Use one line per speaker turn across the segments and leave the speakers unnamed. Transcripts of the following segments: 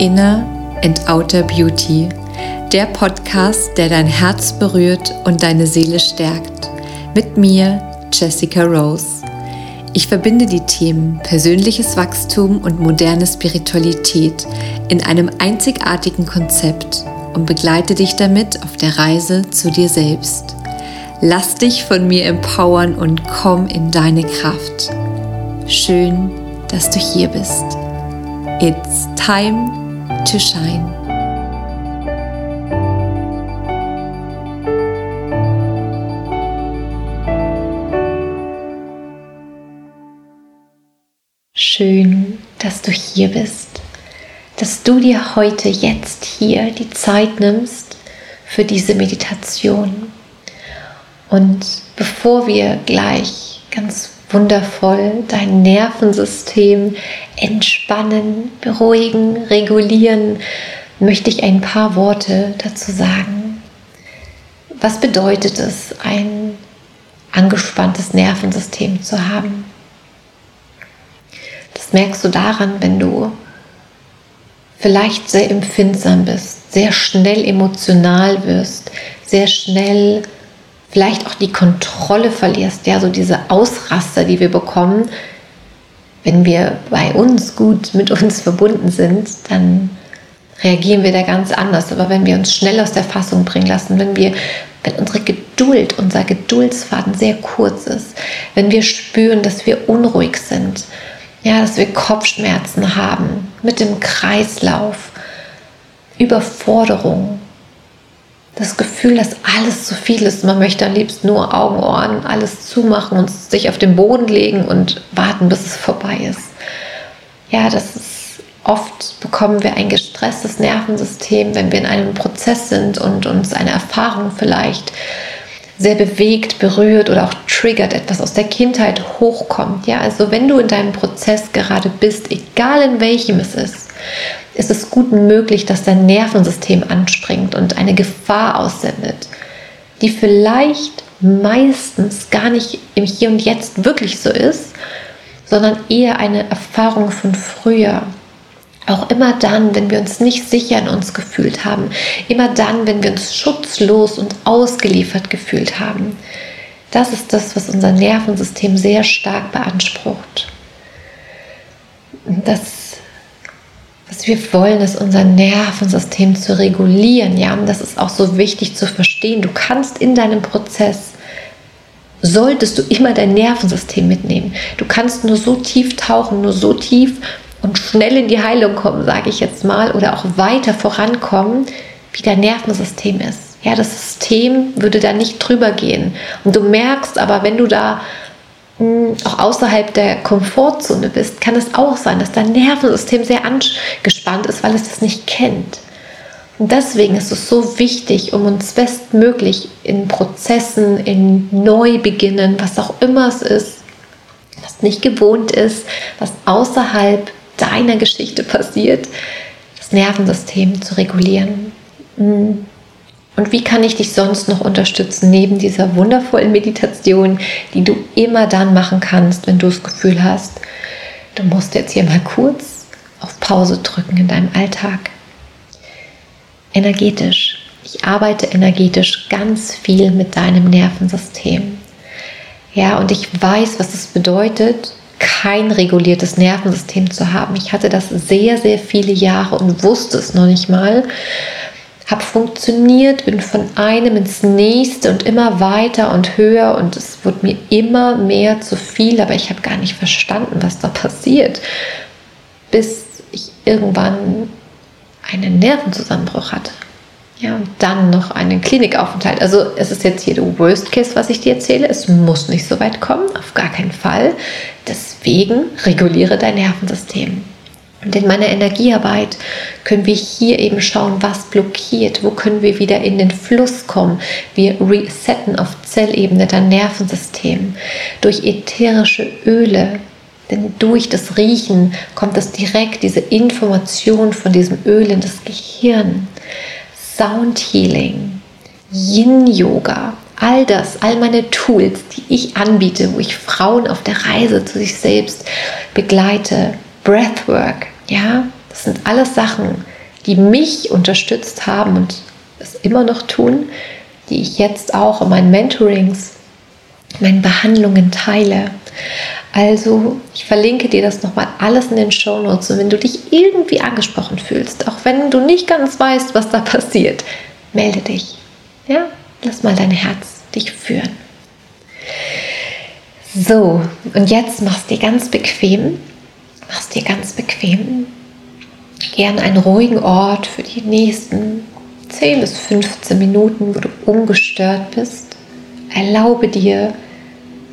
Inner and Outer Beauty, der Podcast, der dein Herz berührt und deine Seele stärkt. Mit mir, Jessica Rose. Ich verbinde die Themen persönliches Wachstum und moderne Spiritualität in einem einzigartigen Konzept und begleite dich damit auf der Reise zu dir selbst. Lass dich von mir empowern und komm in deine Kraft. Schön, dass du hier bist. It's time to shine. Schön, dass du hier bist, dass du dir heute, jetzt hier die Zeit nimmst für diese Meditation. Und bevor wir gleich ganz wundervoll dein Nervensystem entspannen, beruhigen, regulieren, möchte ich ein paar Worte dazu sagen. Was bedeutet es, ein angespanntes Nervensystem zu haben? Das merkst du daran, wenn du vielleicht sehr empfindsam bist, sehr schnell emotional wirst, sehr schnell vielleicht auch die Kontrolle verlierst, ja, so diese Ausraster, die wir bekommen, wenn wir bei uns gut mit uns verbunden sind, dann reagieren wir da ganz anders. Aber wenn wir uns schnell aus der Fassung bringen lassen, wenn wir, wenn unsere Geduld, unser Geduldsfaden sehr kurz ist, wenn wir spüren, dass wir unruhig sind, ja, dass wir Kopfschmerzen haben mit dem Kreislauf, Überforderung, das Gefühl, dass alles zu viel ist. Man möchte am liebsten nur Augen, Ohren, alles zumachen und sich auf den Boden legen und warten, bis es vorbei ist. Ja, das ist oft bekommen wir ein gestresstes Nervensystem, wenn wir in einem Prozess sind und uns eine Erfahrung vielleicht sehr bewegt, berührt oder auch triggert, etwas aus der Kindheit hochkommt. Ja, also wenn du in deinem Prozess gerade bist, egal in welchem es ist, ist es gut möglich, dass dein Nervensystem anspringt und eine Gefahr aussendet, die vielleicht meistens gar nicht im Hier und Jetzt wirklich so ist, sondern eher eine Erfahrung von früher. Auch immer dann, wenn wir uns nicht sicher in uns gefühlt haben, immer dann, wenn wir uns schutzlos und ausgeliefert gefühlt haben. Das ist das, was unser Nervensystem sehr stark beansprucht. Das was wir wollen, ist unser Nervensystem zu regulieren. Ja, und das ist auch so wichtig zu verstehen. Du kannst in deinem Prozess solltest du immer dein Nervensystem mitnehmen. Du kannst nur so tief tauchen, nur so tief und schnell in die Heilung kommen, sage ich jetzt mal, oder auch weiter vorankommen, wie dein Nervensystem ist. Ja, das System würde da nicht drüber gehen. Und du merkst aber, wenn du da auch außerhalb der Komfortzone bist, kann es auch sein, dass dein Nervensystem sehr angespannt ist, weil es das nicht kennt. Und deswegen ist es so wichtig, um uns bestmöglich in Prozessen, in Neubeginnen, was auch immer es ist, was nicht gewohnt ist, was außerhalb deiner Geschichte passiert, das Nervensystem zu regulieren. Mm. Und wie kann ich dich sonst noch unterstützen, neben dieser wundervollen Meditation, die du immer dann machen kannst, wenn du das Gefühl hast, du musst jetzt hier mal kurz auf Pause drücken in deinem Alltag. Energetisch. Ich arbeite energetisch ganz viel mit deinem Nervensystem. Ja, und ich weiß, was es bedeutet, kein reguliertes Nervensystem zu haben. Ich hatte das sehr, sehr viele Jahre und wusste es noch nicht mal habe funktioniert, bin von einem ins nächste und immer weiter und höher und es wurde mir immer mehr zu viel, aber ich habe gar nicht verstanden, was da passiert, bis ich irgendwann einen Nervenzusammenbruch hatte. Ja, und dann noch einen Klinikaufenthalt. Also es ist jetzt hier der Worst Case, was ich dir erzähle. Es muss nicht so weit kommen, auf gar keinen Fall. Deswegen reguliere dein Nervensystem. Und in meiner Energiearbeit können wir hier eben schauen, was blockiert, wo können wir wieder in den Fluss kommen. Wir resetten auf Zellebene dein Nervensystem durch ätherische Öle. Denn durch das Riechen kommt es direkt, diese Information von diesem Öl in das Gehirn. Sound Healing, Yin Yoga, all das, all meine Tools, die ich anbiete, wo ich Frauen auf der Reise zu sich selbst begleite, Breathwork, ja, das sind alles Sachen, die mich unterstützt haben und es immer noch tun, die ich jetzt auch in meinen Mentorings, meinen Behandlungen teile. Also ich verlinke dir das nochmal alles in den Show Notes und wenn du dich irgendwie angesprochen fühlst, auch wenn du nicht ganz weißt, was da passiert, melde dich. Ja, lass mal dein Herz dich führen. So, und jetzt machst du dir ganz bequem, machst dir ganz bequem, gern einen ruhigen Ort für die nächsten 10 bis 15 Minuten, wo du ungestört bist. Erlaube dir,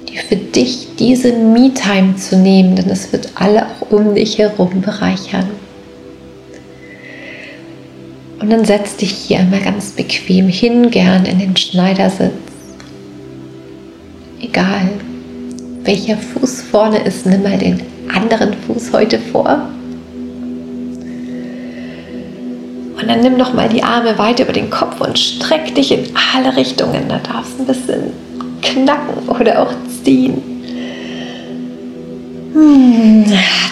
dir für dich diese Me-Time zu nehmen, denn es wird alle auch um dich herum bereichern. Und dann setz dich hier einmal ganz bequem hin, gern in den Schneidersitz. Egal, welcher Fuß vorne ist, nimm mal den anderen Fuß heute vor. Und dann nimm noch mal die Arme weit über den Kopf und streck dich in alle Richtungen. Da darfst du ein bisschen knacken oder auch ziehen. Hm,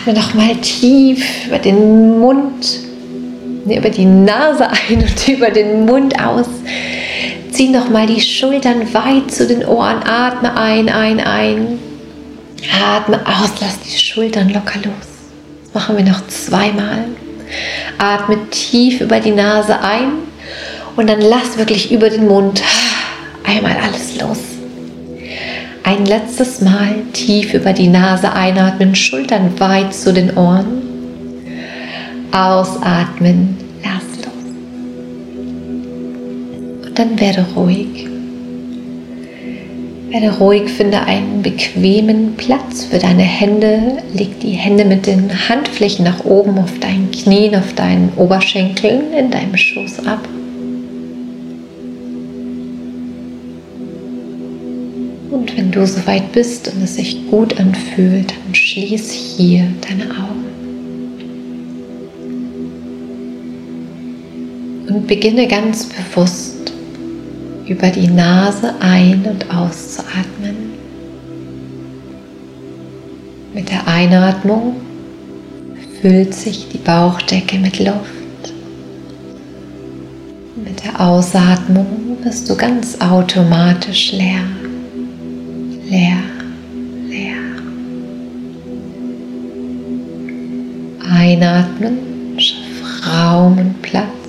atme noch mal tief über den Mund, über die Nase ein und über den Mund aus. Zieh noch mal die Schultern weit zu den Ohren. Atme ein, ein, ein. Atme aus, lass die Schultern locker los. Das machen wir noch zweimal. Atme tief über die Nase ein und dann lass wirklich über den Mund einmal alles los. Ein letztes Mal tief über die Nase einatmen, Schultern weit zu den Ohren. Ausatmen, lass los. Und dann werde ruhig. Werde ruhig, finde einen bequemen Platz für deine Hände. Leg die Hände mit den Handflächen nach oben auf deinen Knien, auf deinen Oberschenkeln, in deinem Schoß ab. Und wenn du soweit bist und es sich gut anfühlt, dann schließ hier deine Augen. Und beginne ganz bewusst über die Nase ein- und auszuatmen. Mit der Einatmung füllt sich die Bauchdecke mit Luft. Mit der Ausatmung wirst du ganz automatisch leer, leer, leer. Einatmen, schaff Raum und Platz.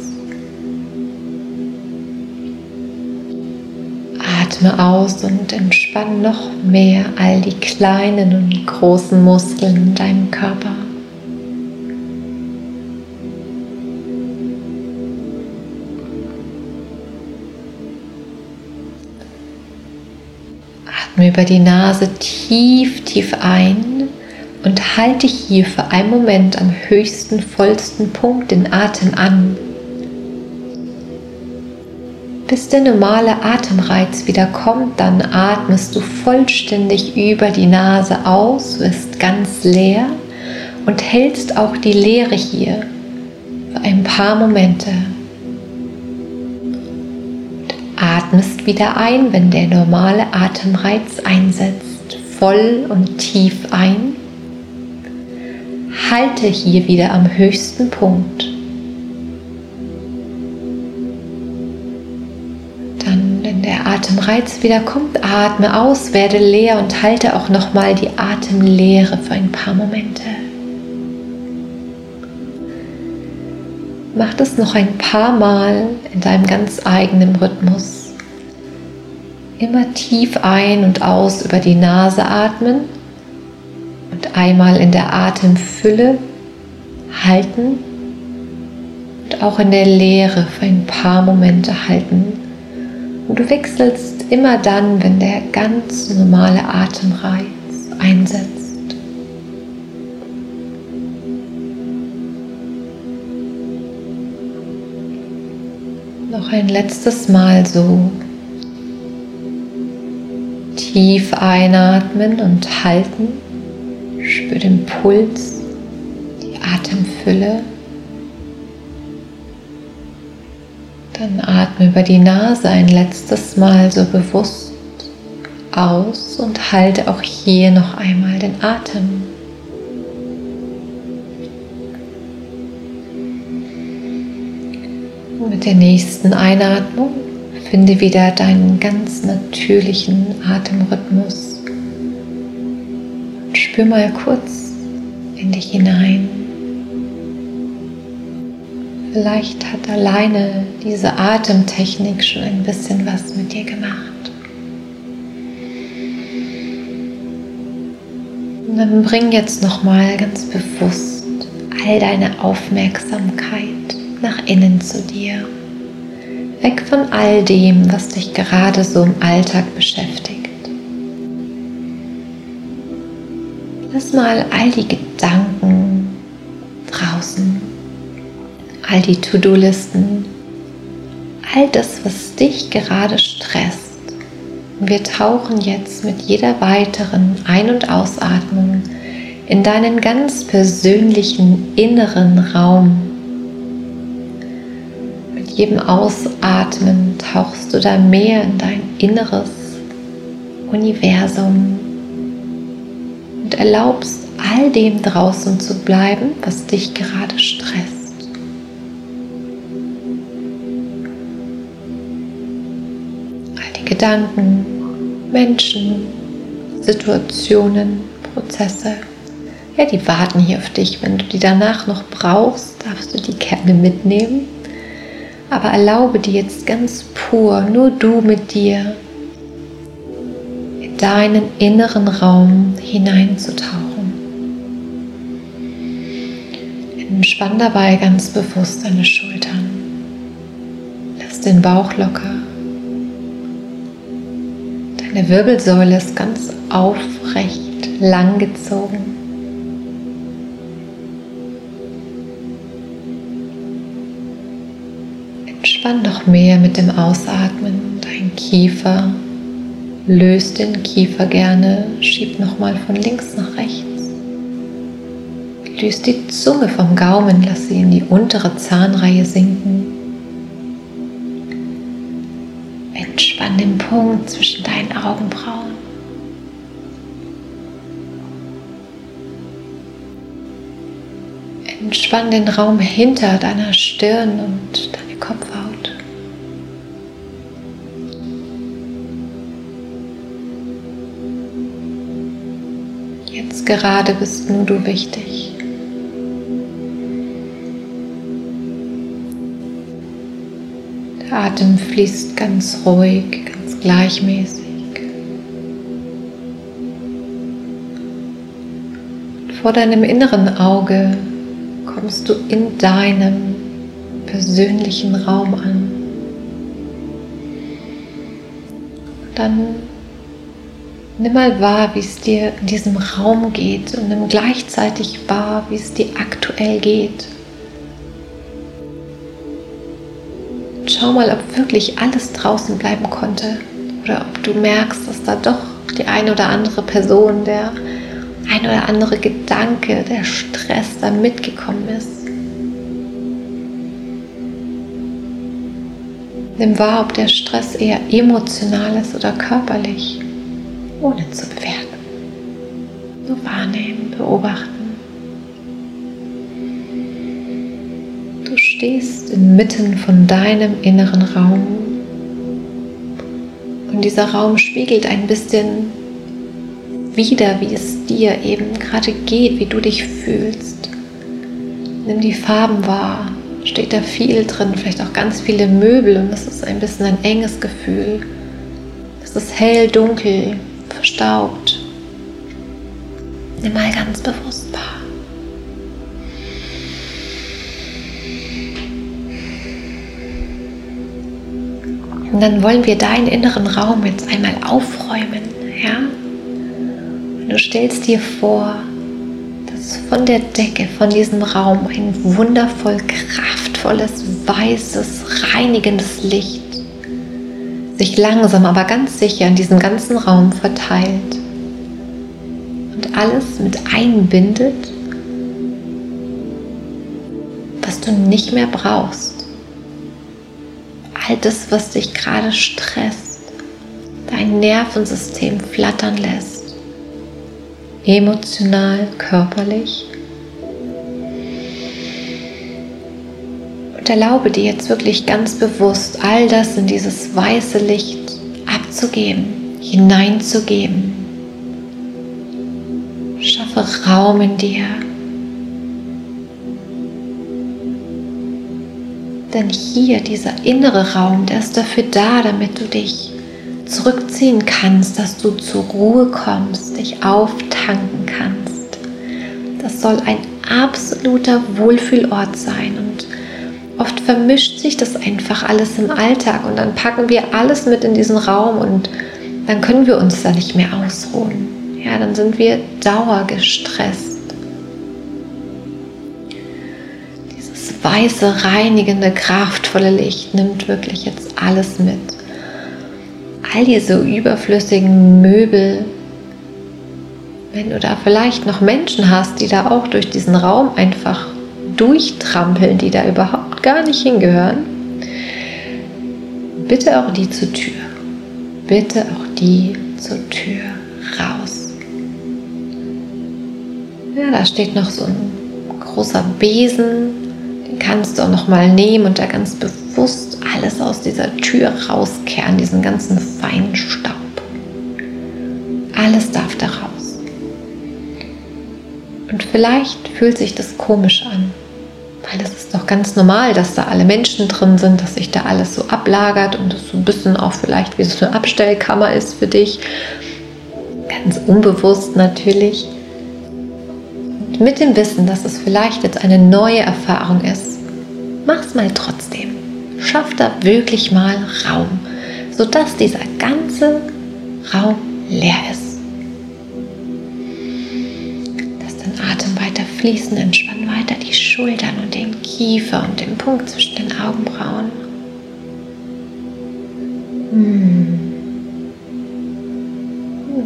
Atme aus und entspann noch mehr all die kleinen und großen Muskeln in deinem Körper. Atme über die Nase tief, tief ein und halte hier für einen Moment am höchsten, vollsten Punkt den Atem an. Bis der normale Atemreiz wieder kommt, dann atmest du vollständig über die Nase aus, wirst ganz leer und hältst auch die Leere hier für ein paar Momente. Und atmest wieder ein, wenn der normale Atemreiz einsetzt, voll und tief ein. Halte hier wieder am höchsten Punkt Atemreiz wieder kommt, atme aus, werde leer und halte auch nochmal die Atemlehre für ein paar Momente. Mach das noch ein paar Mal in deinem ganz eigenen Rhythmus. Immer tief ein und aus über die Nase atmen und einmal in der Atemfülle halten und auch in der Leere für ein paar Momente halten. Und du wechselst immer dann, wenn der ganz normale Atemreiz einsetzt. Noch ein letztes Mal so tief einatmen und halten. Spür den Puls, die Atemfülle. Dann atme über die Nase ein letztes Mal so bewusst aus und halte auch hier noch einmal den Atem. Mit der nächsten Einatmung finde wieder deinen ganz natürlichen Atemrhythmus. Und spür mal kurz in dich hinein. Vielleicht hat alleine diese Atemtechnik schon ein bisschen was mit dir gemacht. Und dann bring jetzt noch mal ganz bewusst all deine Aufmerksamkeit nach innen zu dir. Weg von all dem, was dich gerade so im Alltag beschäftigt. Lass mal all die Gedanken all die To-Do-Listen, all das, was dich gerade stresst wir tauchen jetzt mit jeder weiteren Ein- und Ausatmung in deinen ganz persönlichen inneren Raum. Mit jedem Ausatmen tauchst du da mehr in dein inneres Universum und erlaubst all dem draußen zu bleiben, was dich gerade stresst. Gedanken, Menschen, Situationen, Prozesse. Ja, die warten hier auf dich. Wenn du die danach noch brauchst, darfst du die gerne mitnehmen. Aber erlaube dir jetzt ganz pur, nur du mit dir, in deinen inneren Raum hineinzutauchen. Entspann dabei ganz bewusst deine Schultern. Lass den Bauch locker. Deine Wirbelsäule ist ganz aufrecht, langgezogen. Entspann noch mehr mit dem Ausatmen. Dein Kiefer löst den Kiefer gerne, schieb nochmal von links nach rechts. Löst die Zunge vom Gaumen, lass sie in die untere Zahnreihe sinken. Entspann den Punkt zwischen deinen Augenbrauen. Entspann den Raum hinter deiner Stirn und deine Kopfhaut. Jetzt gerade bist nur du wichtig. Der Atem fließt ganz ruhig, ganz gleichmäßig. Vor deinem inneren Auge kommst du in deinem persönlichen Raum an. dann nimm mal wahr, wie es dir in diesem Raum geht und nimm gleichzeitig wahr, wie es dir aktuell geht. schau mal, ob wirklich alles draußen bleiben konnte oder ob du merkst, dass da doch die eine oder andere Person, der ein oder andere Gedanke, der Stress da mitgekommen ist. Nimm wahr, ob der Stress eher emotional ist oder körperlich, ohne zu bewerten. Nur wahrnehmen, beobachten. stehst inmitten von deinem inneren Raum und dieser Raum spiegelt ein bisschen wieder, wie es dir eben gerade geht, wie du dich fühlst. Nimm die Farben wahr. Steht da viel drin, vielleicht auch ganz viele Möbel und das ist ein bisschen ein enges Gefühl. Es ist hell, dunkel, verstaubt. Nimm mal ganz bewusst wahr. Und dann wollen wir deinen inneren Raum jetzt einmal aufräumen. Ja? Du stellst dir vor, dass von der Decke, von diesem Raum ein wundervoll kraftvolles, weißes, reinigendes Licht sich langsam, aber ganz sicher in diesem ganzen Raum verteilt und alles mit einbindet, was du nicht mehr brauchst. All das, was dich gerade stresst, dein Nervensystem flattern lässt, emotional, körperlich. Und erlaube dir jetzt wirklich ganz bewusst, all das in dieses weiße Licht abzugeben, hineinzugeben. Schaffe Raum in dir. Denn hier, dieser innere Raum, der ist dafür da, damit du dich zurückziehen kannst, dass du zur Ruhe kommst, dich auftanken kannst. Das soll ein absoluter Wohlfühlort sein und oft vermischt sich das einfach alles im Alltag und dann packen wir alles mit in diesen Raum und dann können wir uns da nicht mehr ausruhen. Ja, dann sind wir dauergestresst. Dieses weiße, reinigende, kraftvolle Licht nimmt wirklich jetzt alles mit. All diese überflüssigen Möbel, wenn du da vielleicht noch Menschen hast, die da auch durch diesen Raum einfach durchtrampeln, die da überhaupt gar nicht hingehören, bitte auch die zur Tür. Bitte auch die zur Tür raus. Ja, da steht noch so ein großer Besen, den kannst du auch noch mal nehmen und da ganz bewusst alles aus dieser Tür rauskehren, diesen ganzen feinen vielleicht fühlt sich das komisch an, weil das ist doch ganz normal, dass da alle Menschen drin sind, dass sich da alles so ablagert und es so ein bisschen auch vielleicht wie so eine Abstellkammer ist für dich. Ganz unbewusst natürlich. Und mit dem Wissen, dass es vielleicht jetzt eine neue Erfahrung ist, mach's mal trotzdem. Schaff da wirklich mal Raum, sodass dieser ganze Raum leer ist. Fließen, entspann weiter die Schultern und den Kiefer und den Punkt zwischen den Augenbrauen. Hm.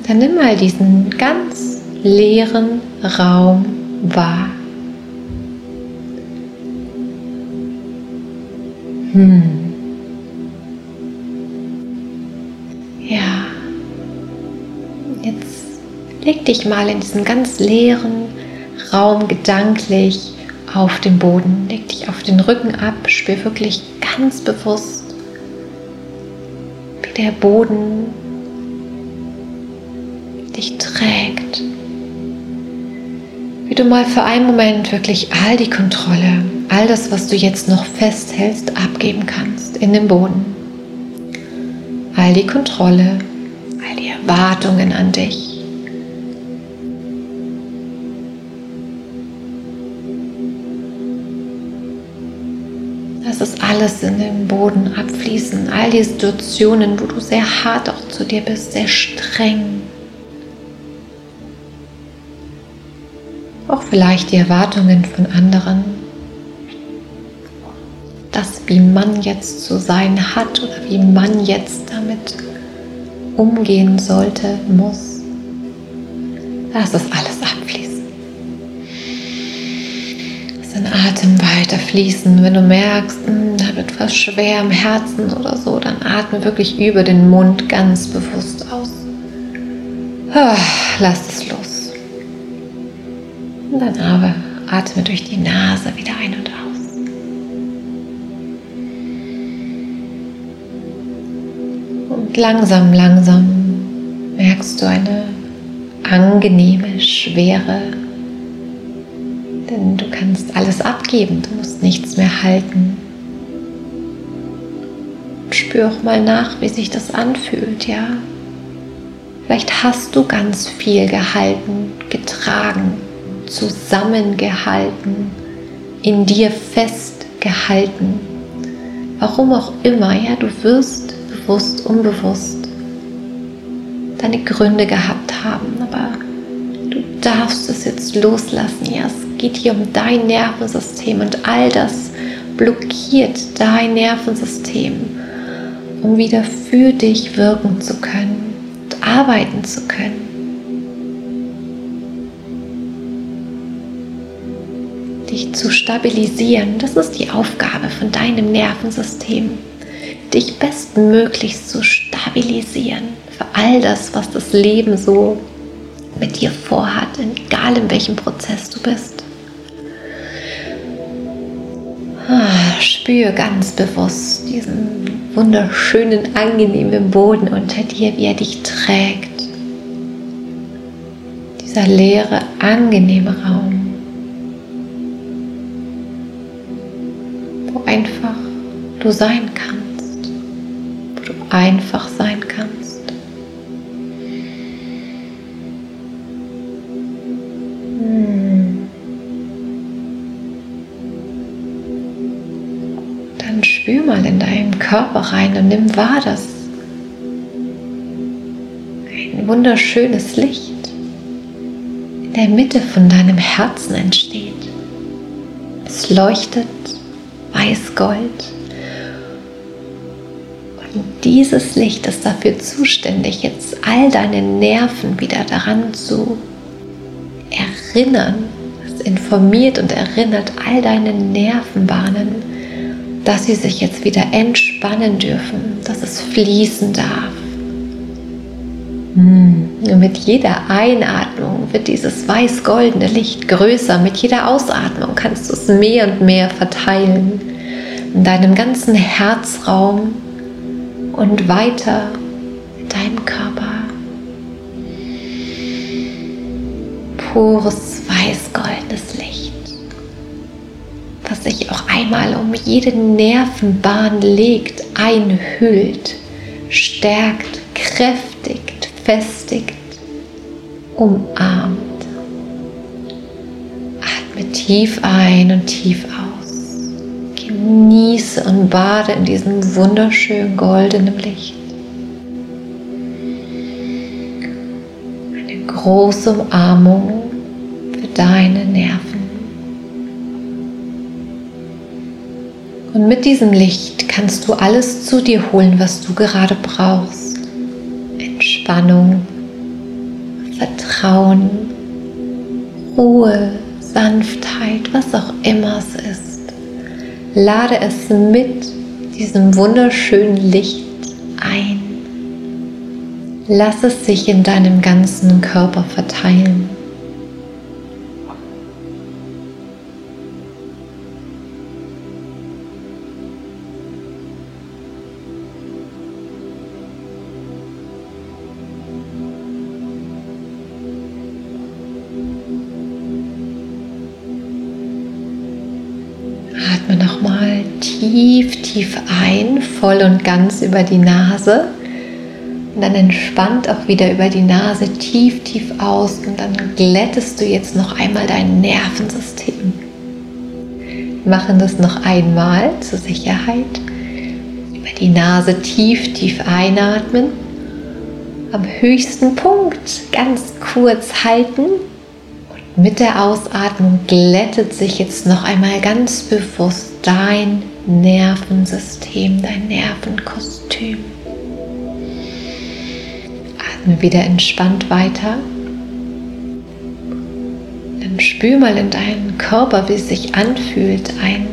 Dann nimm mal diesen ganz leeren Raum wahr. Hm. Ja. Jetzt leg dich mal in diesen ganz leeren Raum gedanklich auf den Boden. Leg dich auf den Rücken ab, spür wirklich ganz bewusst, wie der Boden dich trägt. Wie du mal für einen Moment wirklich all die Kontrolle, all das, was du jetzt noch festhältst, abgeben kannst in den Boden. All die Kontrolle, all die Erwartungen an dich Lass es alles in den Boden abfließen. All die Situationen, wo du sehr hart auch zu dir bist, sehr streng. Auch vielleicht die Erwartungen von anderen. Das, wie man jetzt zu sein hat oder wie man jetzt damit umgehen sollte, muss. Lass es alles Atem weiter fließen. Wenn du merkst, hm, da wird was schwer im Herzen oder so, dann atme wirklich über den Mund ganz bewusst aus. Lass es los. Und dann aber atme durch die Nase wieder ein und aus. Und langsam, langsam merkst du eine angenehme, schwere du kannst alles abgeben, du musst nichts mehr halten. spür auch mal nach, wie sich das anfühlt, ja. Vielleicht hast du ganz viel gehalten, getragen, zusammengehalten, in dir festgehalten. Warum auch immer, ja, du wirst bewusst, unbewusst deine Gründe gehabt haben, aber du darfst es jetzt loslassen, ja, geht hier um dein Nervensystem und all das blockiert dein Nervensystem, um wieder für dich wirken zu können und arbeiten zu können. Dich zu stabilisieren, das ist die Aufgabe von deinem Nervensystem, dich bestmöglichst zu stabilisieren für all das, was das Leben so mit dir vorhat, egal in welchem Prozess du bist. Spür ganz bewusst diesen wunderschönen, angenehmen Boden unter dir, wie er dich trägt. Dieser leere, angenehme Raum, wo einfach du sein kannst, wo du einfach sein kannst. Mal in deinen Körper rein und nimm wahr, dass ein wunderschönes Licht in der Mitte von deinem Herzen entsteht. Es leuchtet weiß-gold. Und dieses Licht ist dafür zuständig, jetzt all deine Nerven wieder daran zu erinnern. Es informiert und erinnert all deine Nervenbahnen, dass sie sich jetzt wieder entspannen dürfen, dass es fließen darf. Und hm. mit jeder Einatmung wird dieses weiß-goldene Licht größer. Mit jeder Ausatmung kannst du es mehr und mehr verteilen in deinem ganzen Herzraum und weiter in deinem Körper. Pures weiß-goldenes Was sich auch einmal um jede Nervenbahn legt, einhüllt, stärkt, kräftigt, festigt, umarmt. Atme tief ein und tief aus. Genieße und bade in diesem wunderschönen goldenen Licht. Eine große Umarmung für deine Nerven. Und mit diesem Licht kannst du alles zu dir holen, was du gerade brauchst. Entspannung, Vertrauen, Ruhe, Sanftheit, was auch immer es ist. Lade es mit diesem wunderschönen Licht ein. Lass es sich in deinem ganzen Körper verteilen. Tief, tief ein, voll und ganz über die Nase. Und dann entspannt auch wieder über die Nase tief, tief aus. Und dann glättest du jetzt noch einmal dein Nervensystem. Wir machen das noch einmal zur Sicherheit. Über die Nase tief, tief einatmen. Am höchsten Punkt ganz kurz halten mit der Ausatmung glättet sich jetzt noch einmal ganz bewusst dein Nervensystem, dein Nervenkostüm. Atme wieder entspannt weiter. Dann spür mal in deinen Körper, wie es sich anfühlt, ein,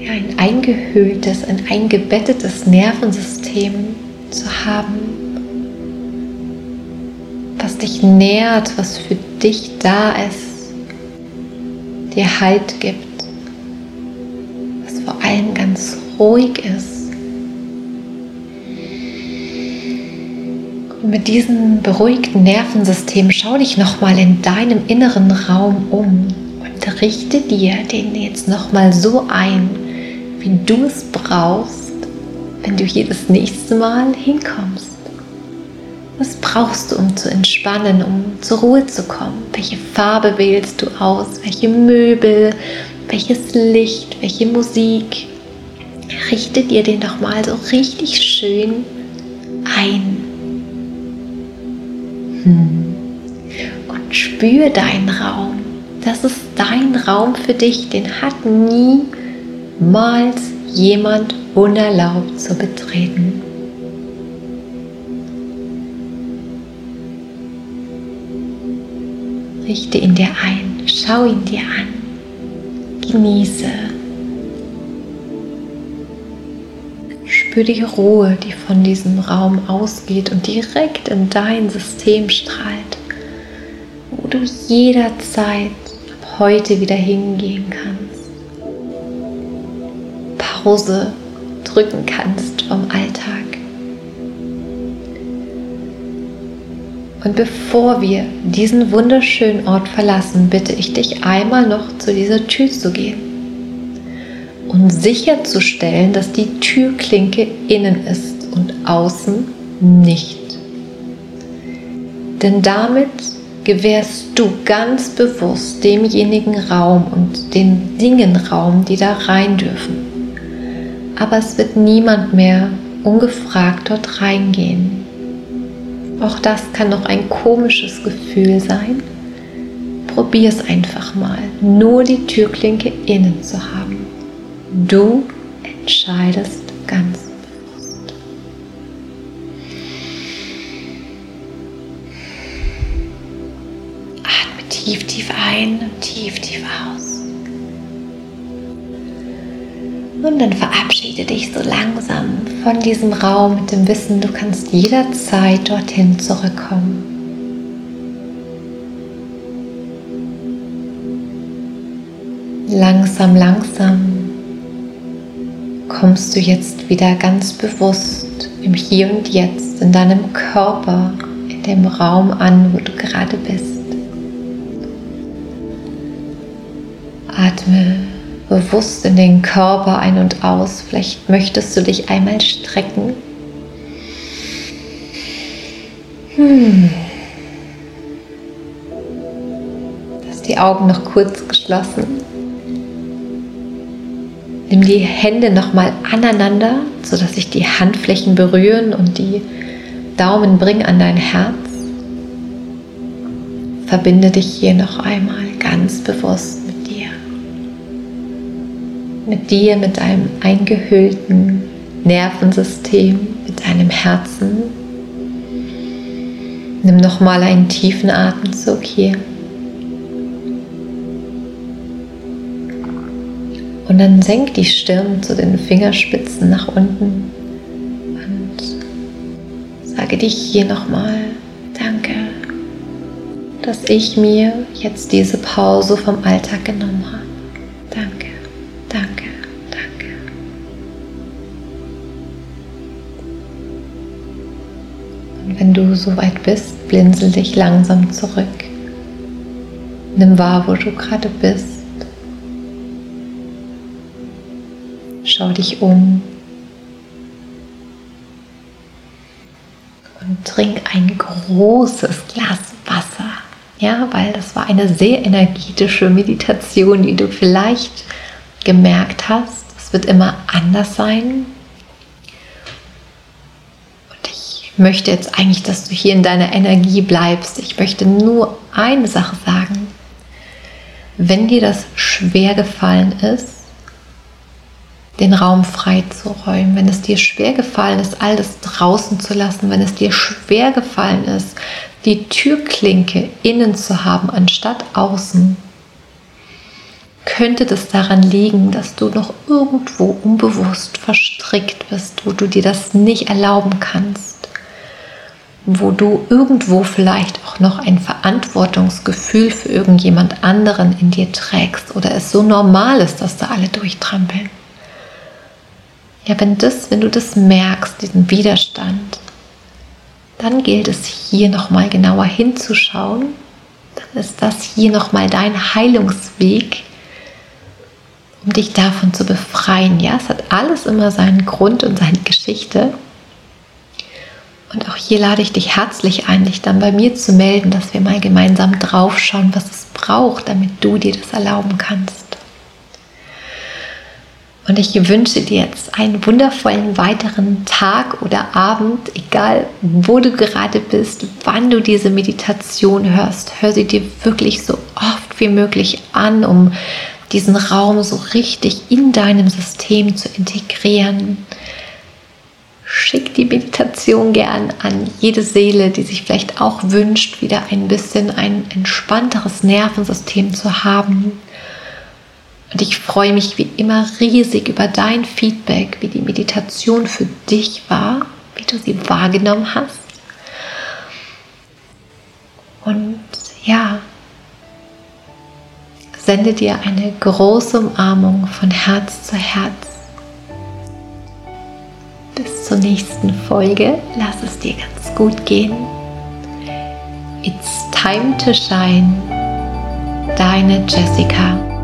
ja, ein eingehülltes, ein eingebettetes Nervensystem zu haben was dich nährt, was für dich da ist, dir Halt gibt, allem ganz ruhig ist. Und mit diesem beruhigten Nervensystem schau dich nochmal in deinem inneren Raum um und richte dir den jetzt nochmal so ein, wie du es brauchst, wenn du hier das nächste Mal hinkommst. Was brauchst du, um zu entspannen, um zur Ruhe zu kommen? Welche Farbe wählst du aus? Welche Möbel? Welches Licht? Welche Musik? Richte dir den doch mal so richtig schön ein. Hm. Und spür deinen Raum. Das ist dein Raum für dich. Den hat niemals jemand unerlaubt zu betreten. Richte ihn dir ein, schau ihn dir an, genieße. Spür die Ruhe, die von diesem Raum ausgeht und direkt in dein System strahlt, wo du jederzeit ab heute wieder hingehen kannst. Pause drücken kannst vom Alltag. Und bevor wir diesen wunderschönen Ort verlassen, bitte ich dich einmal noch zu dieser Tür zu gehen und sicherzustellen, dass die Türklinke innen ist und außen nicht. Denn damit gewährst du ganz bewusst demjenigen Raum und den Dingen Raum, die da rein dürfen. Aber es wird niemand mehr ungefragt dort reingehen. Auch das kann noch ein komisches Gefühl sein. Probier es einfach mal, nur die Türklinke innen zu haben. Du entscheidest ganz bewusst. Atme tief, tief ein und tief, tief aus. Und dann verabschiede dich so langsam von diesem Raum mit dem Wissen, du kannst jederzeit dorthin zurückkommen. Langsam, langsam kommst du jetzt wieder ganz bewusst im Hier und Jetzt in deinem Körper, in dem Raum an, wo du gerade bist. Atme bewusst in den Körper ein und aus. Vielleicht möchtest du dich einmal strecken. Hm. Lass die Augen noch kurz geschlossen. Nimm die Hände nochmal aneinander, sodass sich die Handflächen berühren und die Daumen bringen an dein Herz. Verbinde dich hier noch einmal ganz bewusst mit dir, mit deinem eingehüllten Nervensystem, mit deinem Herzen. Nimm nochmal einen tiefen Atemzug hier. Und dann senk die Stirn zu den Fingerspitzen nach unten und sage dich hier nochmal Danke, dass ich mir jetzt diese Pause vom Alltag genommen habe. Wenn du soweit bist, blinzel dich langsam zurück. Nimm wahr, wo du gerade bist. Schau dich um. Und trink ein großes Glas Wasser. Ja, weil das war eine sehr energetische Meditation, die du vielleicht gemerkt hast, es wird immer anders sein. Und ich möchte jetzt eigentlich, dass du hier in deiner Energie bleibst. Ich möchte nur eine Sache sagen. Wenn dir das schwer gefallen ist, den Raum frei zu räumen, wenn es dir schwer gefallen ist, alles draußen zu lassen, wenn es dir schwer gefallen ist, die Türklinke innen zu haben anstatt außen, könnte das daran liegen, dass du noch irgendwo unbewusst verstrickt bist, wo du dir das nicht erlauben kannst, wo du irgendwo vielleicht auch noch ein Verantwortungsgefühl für irgendjemand anderen in dir trägst oder es so normal ist, dass da alle durchtrampeln. Ja, wenn das, wenn du das merkst, diesen Widerstand, dann gilt es hier nochmal genauer hinzuschauen. Dann ist das hier nochmal dein Heilungsweg, um dich davon zu befreien. Ja, es hat alles immer seinen Grund und seine Geschichte. Und auch hier lade ich dich herzlich ein, dich dann bei mir zu melden, dass wir mal gemeinsam draufschauen, was es braucht, damit du dir das erlauben kannst. Und ich wünsche dir jetzt einen wundervollen weiteren Tag oder Abend, egal wo du gerade bist, wann du diese Meditation hörst. Hör sie dir wirklich so oft wie möglich an, um diesen Raum so richtig in deinem System zu integrieren. Schick die Meditation gern an jede Seele, die sich vielleicht auch wünscht, wieder ein bisschen ein entspannteres Nervensystem zu haben. Und ich freue mich wie immer riesig über dein Feedback, wie die Meditation für dich war, wie du sie wahrgenommen hast. Und ja, sende dir eine große Umarmung von Herz zu Herz. Bis zur nächsten Folge. Lass es dir ganz gut gehen. It's time to shine. Deine Jessica.